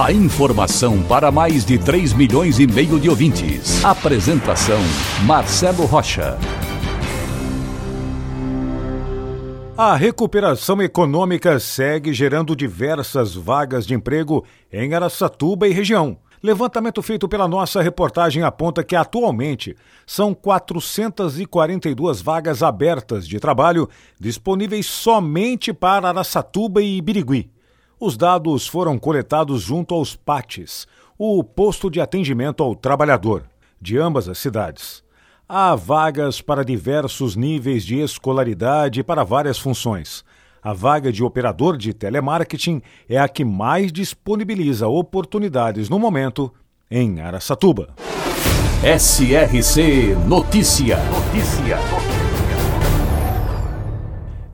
A informação para mais de 3 milhões e meio de ouvintes. Apresentação Marcelo Rocha. A recuperação econômica segue gerando diversas vagas de emprego em Araçatuba e região. Levantamento feito pela nossa reportagem aponta que atualmente são 442 vagas abertas de trabalho disponíveis somente para Araçatuba e Birigui. Os dados foram coletados junto aos PATs, o posto de atendimento ao trabalhador, de ambas as cidades. Há vagas para diversos níveis de escolaridade para várias funções a vaga de operador de telemarketing é a que mais disponibiliza oportunidades no momento em Araçatuba. SRC Notícia. Notícia.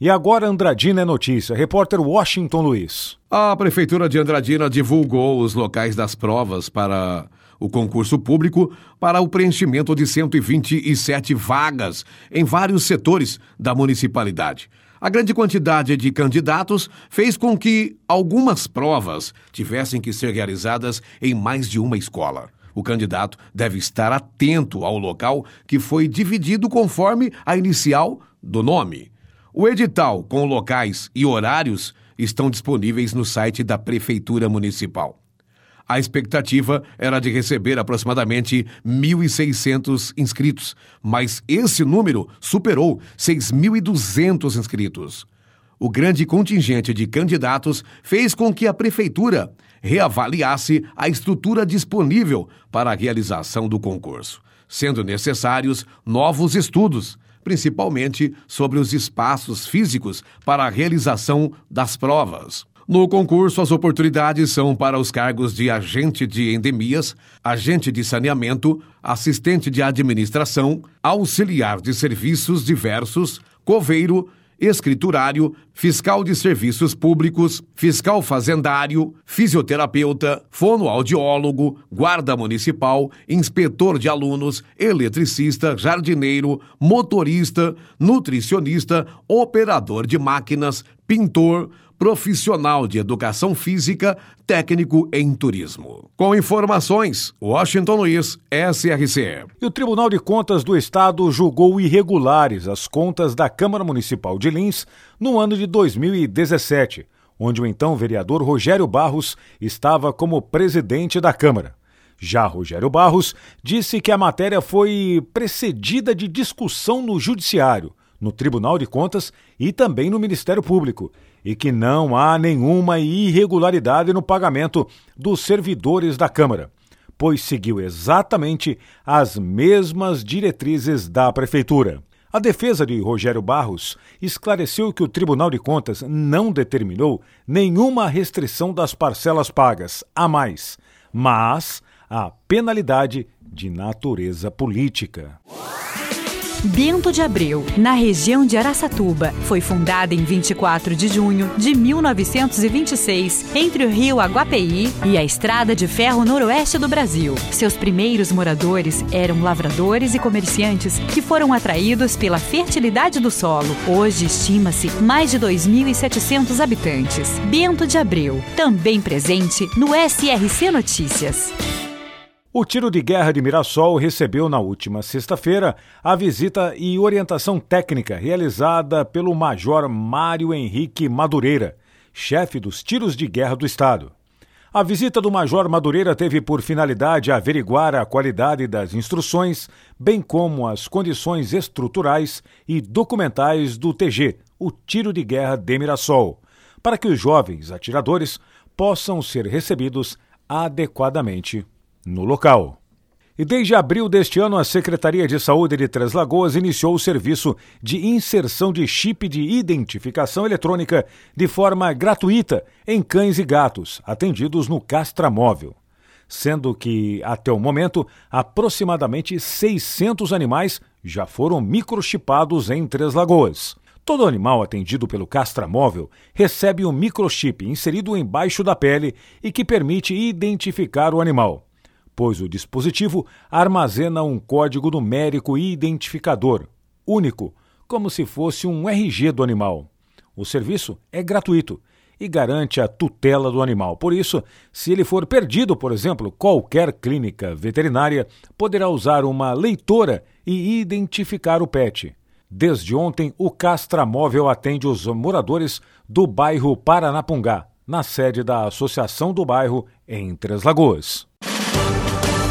E agora Andradina é notícia. Repórter Washington Luiz. A Prefeitura de Andradina divulgou os locais das provas para o concurso público para o preenchimento de 127 vagas em vários setores da municipalidade. A grande quantidade de candidatos fez com que algumas provas tivessem que ser realizadas em mais de uma escola. O candidato deve estar atento ao local que foi dividido conforme a inicial do nome. O edital com locais e horários estão disponíveis no site da Prefeitura Municipal. A expectativa era de receber aproximadamente 1.600 inscritos, mas esse número superou 6.200 inscritos. O grande contingente de candidatos fez com que a prefeitura reavaliasse a estrutura disponível para a realização do concurso, sendo necessários novos estudos, principalmente sobre os espaços físicos para a realização das provas. No concurso, as oportunidades são para os cargos de agente de endemias, agente de saneamento, assistente de administração, auxiliar de serviços diversos, coveiro, escriturário, fiscal de serviços públicos, fiscal fazendário, fisioterapeuta, fonoaudiólogo, guarda municipal, inspetor de alunos, eletricista, jardineiro, motorista, nutricionista, operador de máquinas, pintor, profissional de educação física, técnico em turismo. Com informações, Washington Luiz, SRC. E o Tribunal de Contas do Estado julgou irregulares as contas da Câmara Municipal de Lins no ano de 2017, onde o então vereador Rogério Barros estava como presidente da Câmara. Já Rogério Barros disse que a matéria foi precedida de discussão no Judiciário, no Tribunal de Contas e também no Ministério Público, e que não há nenhuma irregularidade no pagamento dos servidores da Câmara, pois seguiu exatamente as mesmas diretrizes da Prefeitura. A defesa de Rogério Barros esclareceu que o Tribunal de Contas não determinou nenhuma restrição das parcelas pagas a mais, mas a penalidade de natureza política. Bento de Abreu, na região de Araçatuba, foi fundada em 24 de junho de 1926, entre o rio Aguapeí e a estrada de ferro noroeste do Brasil. Seus primeiros moradores eram lavradores e comerciantes que foram atraídos pela fertilidade do solo. Hoje estima-se mais de 2.700 habitantes. Bento de Abreu, também presente no SRC Notícias. O tiro de guerra de Mirassol recebeu na última sexta-feira a visita e orientação técnica realizada pelo Major Mário Henrique Madureira, chefe dos tiros de guerra do Estado. A visita do Major Madureira teve por finalidade averiguar a qualidade das instruções, bem como as condições estruturais e documentais do TG, o Tiro de Guerra de Mirassol, para que os jovens atiradores possam ser recebidos adequadamente no local. E desde abril deste ano, a Secretaria de Saúde de Três Lagoas iniciou o serviço de inserção de chip de identificação eletrônica de forma gratuita em cães e gatos, atendidos no Castramóvel. sendo que, até o momento, aproximadamente 600 animais já foram microchipados em Três Lagoas. Todo animal atendido pelo castramóvel recebe um microchip inserido embaixo da pele e que permite identificar o animal, pois o dispositivo armazena um código numérico identificador, único, como se fosse um RG do animal. O serviço é gratuito e garante a tutela do animal. Por isso, se ele for perdido, por exemplo, qualquer clínica veterinária poderá usar uma leitora e identificar o pet. Desde ontem, o Castramóvel atende os moradores do bairro Paranapungá, na sede da Associação do Bairro em Três Lagoas.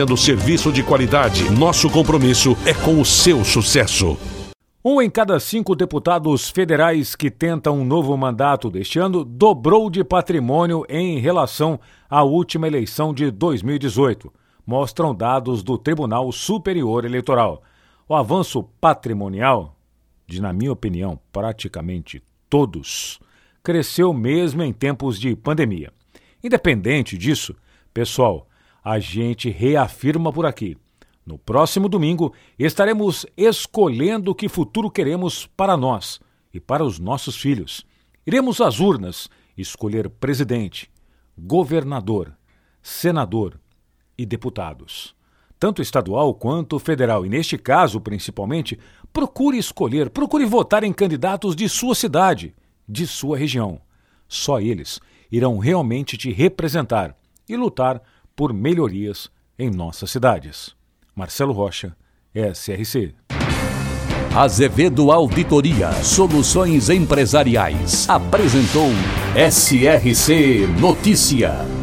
oferecendo serviço de qualidade. Nosso compromisso é com o seu sucesso. Um em cada cinco deputados federais que tentam um novo mandato deste ano dobrou de patrimônio em relação à última eleição de 2018, mostram dados do Tribunal Superior Eleitoral. O avanço patrimonial, de, na minha opinião, praticamente todos, cresceu mesmo em tempos de pandemia. Independente disso, pessoal, a gente reafirma por aqui. No próximo domingo, estaremos escolhendo que futuro queremos para nós e para os nossos filhos. Iremos às urnas escolher presidente, governador, senador e deputados. Tanto estadual quanto federal, e neste caso, principalmente, procure escolher, procure votar em candidatos de sua cidade, de sua região. Só eles irão realmente te representar e lutar por melhorias em nossas cidades. Marcelo Rocha, SRC. Azevedo Auditoria Soluções Empresariais apresentou SRC Notícia.